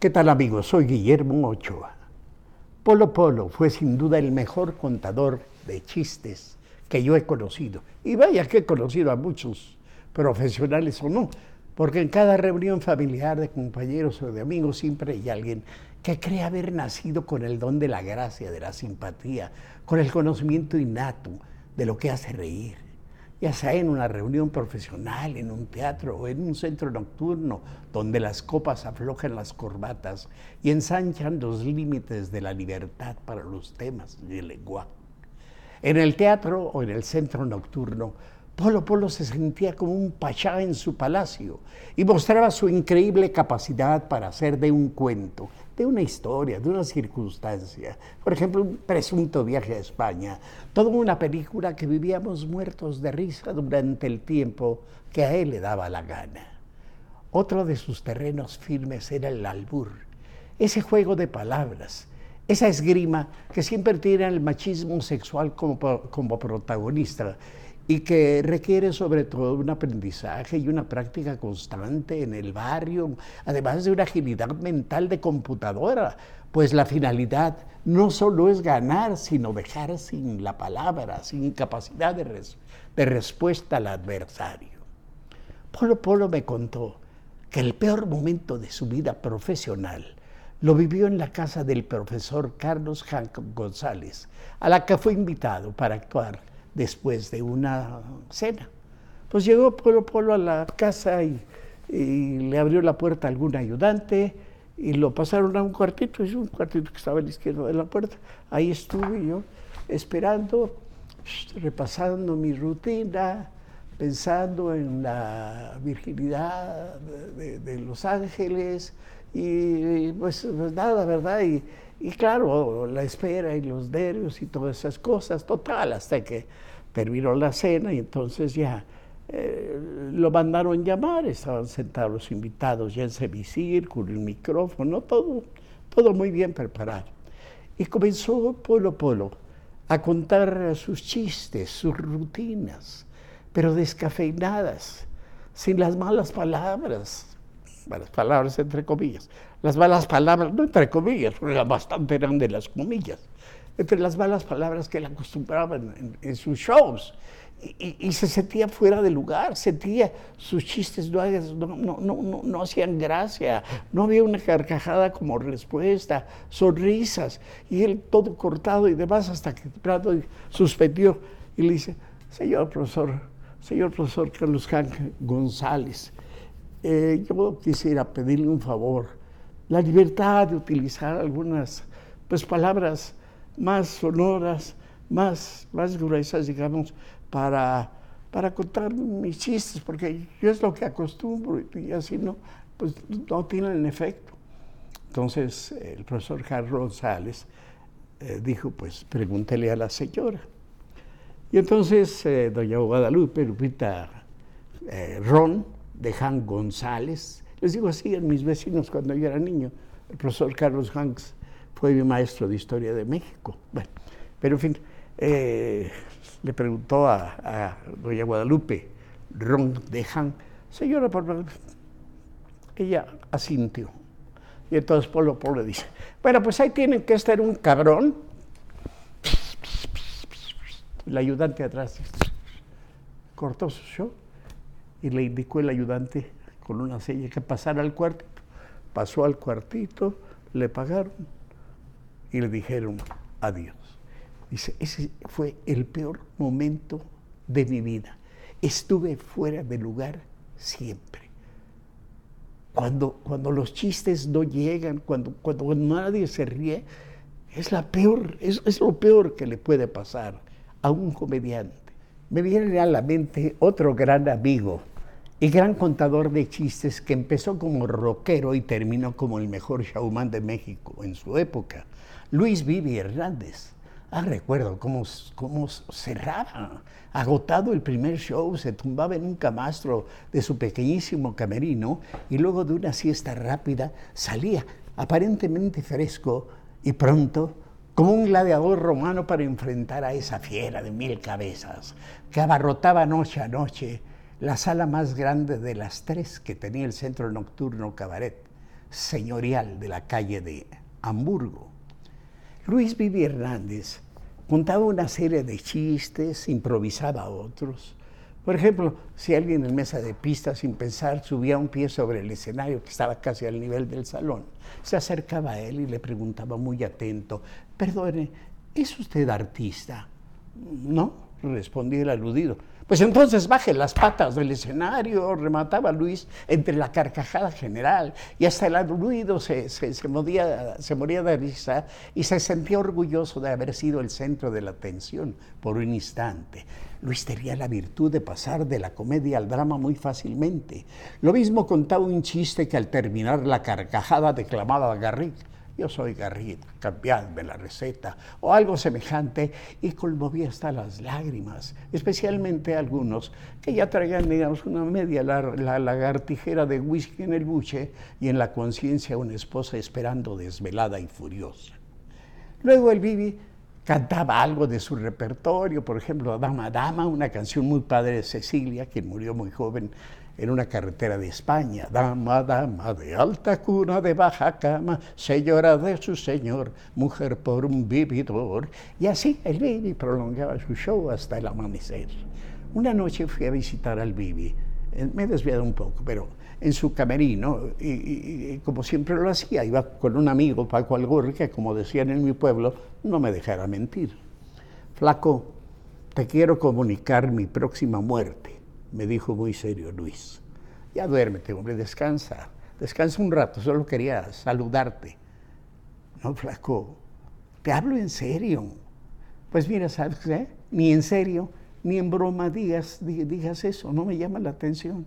¿Qué tal amigos? Soy Guillermo Ochoa. Polo Polo fue sin duda el mejor contador de chistes que yo he conocido. Y vaya que he conocido a muchos profesionales o no, porque en cada reunión familiar de compañeros o de amigos siempre hay alguien que cree haber nacido con el don de la gracia, de la simpatía, con el conocimiento innato de lo que hace reír ya sea en una reunión profesional, en un teatro o en un centro nocturno, donde las copas aflojan las corbatas y ensanchan los límites de la libertad para los temas del lenguaje. En el teatro o en el centro nocturno, Polo Polo se sentía como un pachá en su palacio y mostraba su increíble capacidad para hacer de un cuento, de una historia, de una circunstancia. Por ejemplo, un presunto viaje a España, toda una película que vivíamos muertos de risa durante el tiempo que a él le daba la gana. Otro de sus terrenos firmes era el albur, ese juego de palabras, esa esgrima que siempre tiene el machismo sexual como, como protagonista y que requiere sobre todo un aprendizaje y una práctica constante en el barrio, además de una agilidad mental de computadora, pues la finalidad no solo es ganar, sino dejar sin la palabra, sin capacidad de, respuesta al adversario. Polo Polo me contó que el peor momento de su vida profesional lo vivió en la casa del profesor Carlos Hank González, a la que fue invitado para actuar después de una cena. Pues llegó Polo Polo a la casa y, le abrió la puerta a algún ayudante y lo pasaron a un cuartito, es un cuartito que estaba a la izquierda de la puerta. Ahí estuve yo esperando, repasando mi rutina, pensando en la virginidad de, Los Ángeles y pues, pues nada, ¿verdad? Y, y claro, la espera y los nervios y todas esas cosas, total, hasta que terminó la cena y entonces ya eh, lo mandaron llamar, estaban sentados los invitados ya en semicírculo, el micrófono, todo, todo muy bien preparado. Y comenzó Polo Polo a contar sus chistes, sus rutinas, pero descafeinadas, sin las malas palabras, malas palabras entre comillas, las malas palabras, no entre comillas, porque bastante eran de las comillas, entre las malas palabras que él acostumbraba en, sus shows. Y, se sentía fuera de lugar, sentía sus chistes no, hacían gracia, no había una carcajada como respuesta, sonrisas, y él todo cortado y demás, hasta que Prado suspendió y le dice, señor profesor, señor profesor Carlos Hank González, eh, yo quisiera pedirle un favor, la libertad de utilizar algunas pues, palabras más sonoras, más, más gruesas, digamos, para, para contar mis chistes, porque yo es lo que acostumbro y así no, pues no tienen efecto. Entonces el profesor Carlos González eh, dijo, pues pregúntele a la señora. Y entonces eh, doña Guadalupe, Lupita eh, Ron, de Han González, les digo así a mis vecinos cuando yo era niño, el profesor Carlos Hanks fue mi maestro de historia de México. Bueno, pero en fin, eh, le preguntó a, doña Guadalupe Ron de Han, señora, por ella asintió. Y entonces Polo Polo dice, bueno, pues ahí tienen que estar un cabrón. El ayudante atrás cortó su show y le indicó el ayudante con una seña que pasara al cuartito. Pasó al cuartito, le pagaron y le dijeron adiós. Dice, ese fue el peor momento de mi vida. Estuve fuera de lugar siempre. Cuando, cuando los chistes no llegan, cuando, cuando nadie se ríe, es, la peor, es, es lo peor que le puede pasar a un comediante. Me viene a la mente otro gran amigo y gran contador de chistes que empezó como rockero y terminó como el mejor showman de México en su época, Luis Vivi Hernández. Ah, recuerdo cómo, cómo cerraba. Agotado el primer show, se tumbaba en un camastro de su pequeñísimo camerino y luego de una siesta rápida salía aparentemente fresco y pronto como un gladiador romano para enfrentar a esa fiera de mil cabezas que abarrotaba noche a noche la sala más grande de las tres que tenía el centro nocturno Cabaret, señorial de la calle de Hamburgo. Luis Vivi Hernández contaba una serie de chistes, improvisaba otros. Por ejemplo, si alguien en mesa de pista sin pensar subía un pie sobre el escenario que estaba casi al nivel del salón, se acercaba a él y le preguntaba muy atento, perdone, ¿es usted artista? No, respondía el aludido. Pues entonces baje las patas del escenario, remataba Luis entre la carcajada general y hasta el aludido se, se, moría, se moría de risa y se sentía orgulloso de haber sido el centro de la atención por un instante. Luis tenía la virtud de pasar de la comedia al drama muy fácilmente. Lo mismo contaba un chiste que al terminar la carcajada declamaba Garrick yo soy Garrit, cambiadme la receta, o algo semejante, y conmovía hasta las lágrimas, especialmente algunos que ya traían, digamos, una media la lagartijera de whisky en el buche y en la conciencia una esposa esperando desvelada y furiosa. Luego el Bibi cantaba algo de su repertorio, por ejemplo, Dama Dama, una canción muy padre de Cecilia, quien murió muy joven en una carretera de España. Dama, dama, de alta cuna, de baja cama, señora de su señor, mujer por un vividor. Y así el Bibi prolongaba su show hasta el amanecer. Una noche fui a visitar al Bibi. Eh, me he desviado un poco, pero en su camerino, y, como siempre lo hacía, iba con un amigo, Paco Algor, que como decían en mi pueblo, no me dejara mentir. Flaco, te quiero comunicar mi próxima muerte me dijo muy serio Luis. Ya duérmete, hombre, descansa. Descansa un rato, solo quería saludarte. No, flaco, te hablo en serio. Pues mira, ¿sabes qué? Ni en serio, ni en broma digas, digas eso, no me llama la atención.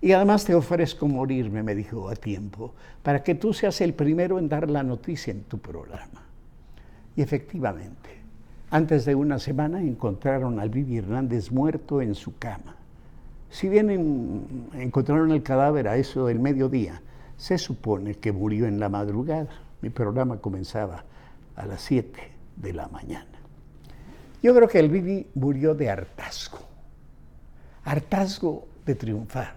Y además te ofrezco morirme, me dijo a tiempo, para que tú seas el primero en dar la noticia en tu programa. Y efectivamente, antes de una semana encontraron al Vivi Hernández muerto en su cama. Si bien encontraron el cadáver a eso del mediodía, se supone que murió en la madrugada. Mi programa comenzaba a las 7 de la mañana. Yo creo que el Bibi murió de hartazgo. Hartazgo de triunfar,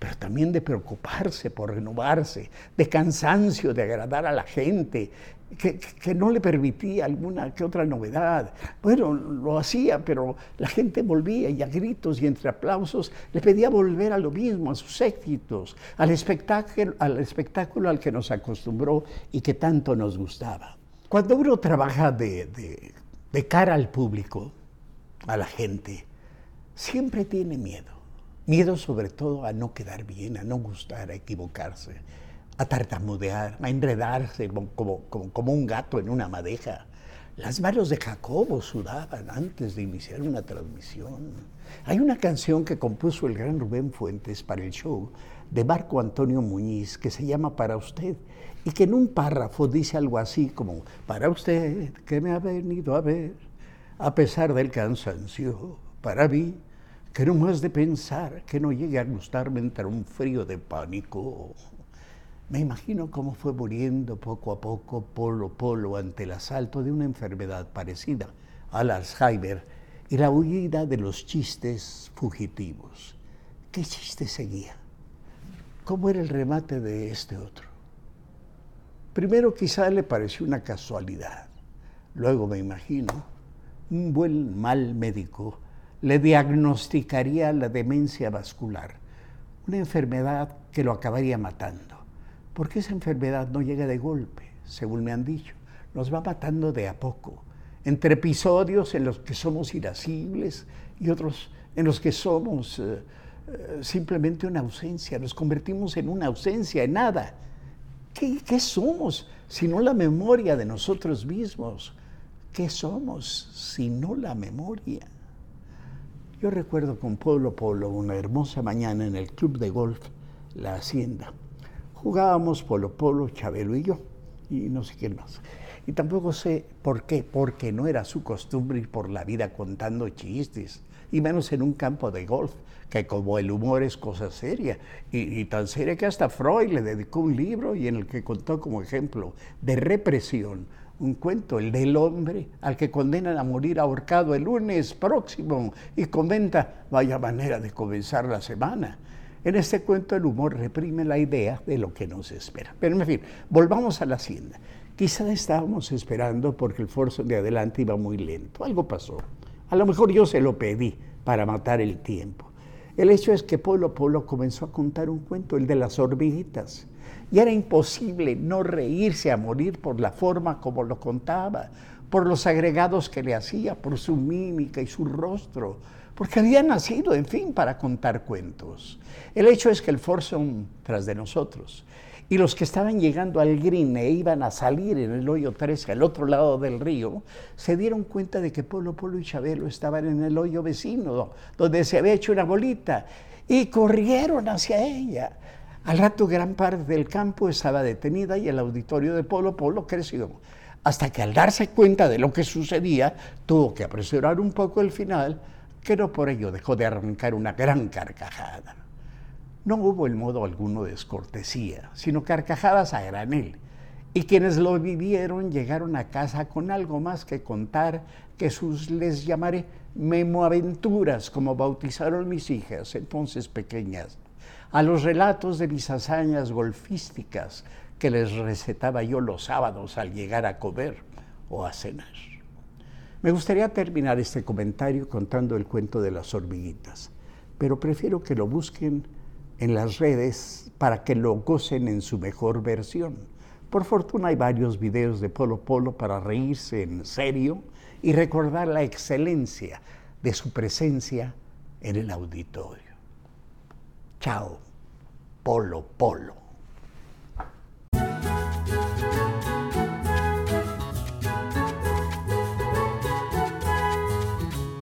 pero también de preocuparse por renovarse, de cansancio de agradar a la gente, que, no le permitía alguna que otra novedad. Bueno, lo hacía, pero la gente volvía y a gritos y entre aplausos le pedía volver a lo mismo, a sus éxitos, al espectáculo al, espectáculo al que nos acostumbró y que tanto nos gustaba. Cuando uno trabaja de, de cara al público, a la gente, siempre tiene miedo. Miedo sobre todo a no quedar bien, a no gustar, a equivocarse a tartamudear, a enredarse como, como, un gato en una madeja. Las manos de Jacobo sudaban antes de iniciar una transmisión. Hay una canción que compuso el gran Rubén Fuentes para el show de Marco Antonio Muñiz que se llama Para usted y que en un párrafo dice algo así como, para usted que me ha venido a ver, a pesar del cansancio, para mí, que no más de pensar que no llegue a gustarme entre un frío de pánico. Me imagino cómo fue muriendo poco a poco Polo Polo ante el asalto de una enfermedad parecida al Alzheimer y la huida de los chistes fugitivos. ¿Qué chiste seguía? ¿Cómo era el remate de este otro? Primero quizá le pareció una casualidad. Luego me imagino, un buen mal médico le diagnosticaría la demencia vascular, una enfermedad que lo acabaría matando porque esa enfermedad no llega de golpe, según me han dicho, nos va matando de a poco, entre episodios en los que somos irascibles y otros en los que somos eh, eh, simplemente una ausencia, nos convertimos en una ausencia, en nada. ¿Qué, ¿Qué somos si no la memoria de nosotros mismos? ¿Qué somos si no la memoria? Yo recuerdo con Polo Polo una hermosa mañana en el club de golf La Hacienda Jugábamos polo polo, Chabelo y yo, y no sé quién más. Y tampoco sé por qué, porque no era su costumbre ir por la vida contando chistes, y menos en un campo de golf, que como el humor es cosa seria, y, tan seria que hasta Freud le dedicó un libro y en el que contó como ejemplo de represión un cuento, el del hombre al que condenan a morir ahorcado el lunes próximo y comenta, vaya manera de comenzar la semana. En este cuento el humor reprime la idea de lo que nos espera. Pero en fin, volvamos a la hacienda. Quizá estábamos esperando porque el forzo de adelante iba muy lento. Algo pasó. A lo mejor yo se lo pedí para matar el tiempo. El hecho es que Polo Polo comenzó a contar un cuento, el de las hormiguitas. Y era imposible no reírse a morir por la forma como lo contaba, por los agregados que le hacía, por su mímica y su rostro, porque había nacido, en fin, para contar cuentos. El hecho es que el Forson tras de nosotros y los que estaban llegando al Green e iban a salir en el hoyo 13 al otro lado del río, se dieron cuenta de que Polo Polo y Chabelo estaban en el hoyo vecino, donde se había hecho una bolita, y corrieron hacia ella. Al rato gran parte del campo estaba detenida y el auditorio de Polo Polo creció, hasta que al darse cuenta de lo que sucedía, tuvo que apresurar un poco el final, que no por ello dejó de arrancar una gran carcajada. No hubo en modo alguno descortesía, sino carcajadas a granel. Y quienes lo vivieron llegaron a casa con algo más que contar que sus, les llamaré, memoaventuras, como bautizaron mis hijas, entonces pequeñas, a los relatos de mis hazañas golfísticas que les recetaba yo los sábados al llegar a comer o a cenar. Me gustaría terminar este comentario contando el cuento de las hormiguitas, pero prefiero que lo busquen en las redes para que lo gocen en su mejor versión. Por fortuna hay varios videos de Polo Polo para reírse en serio y recordar la excelencia de su presencia en el auditorio. Chao, Polo Polo.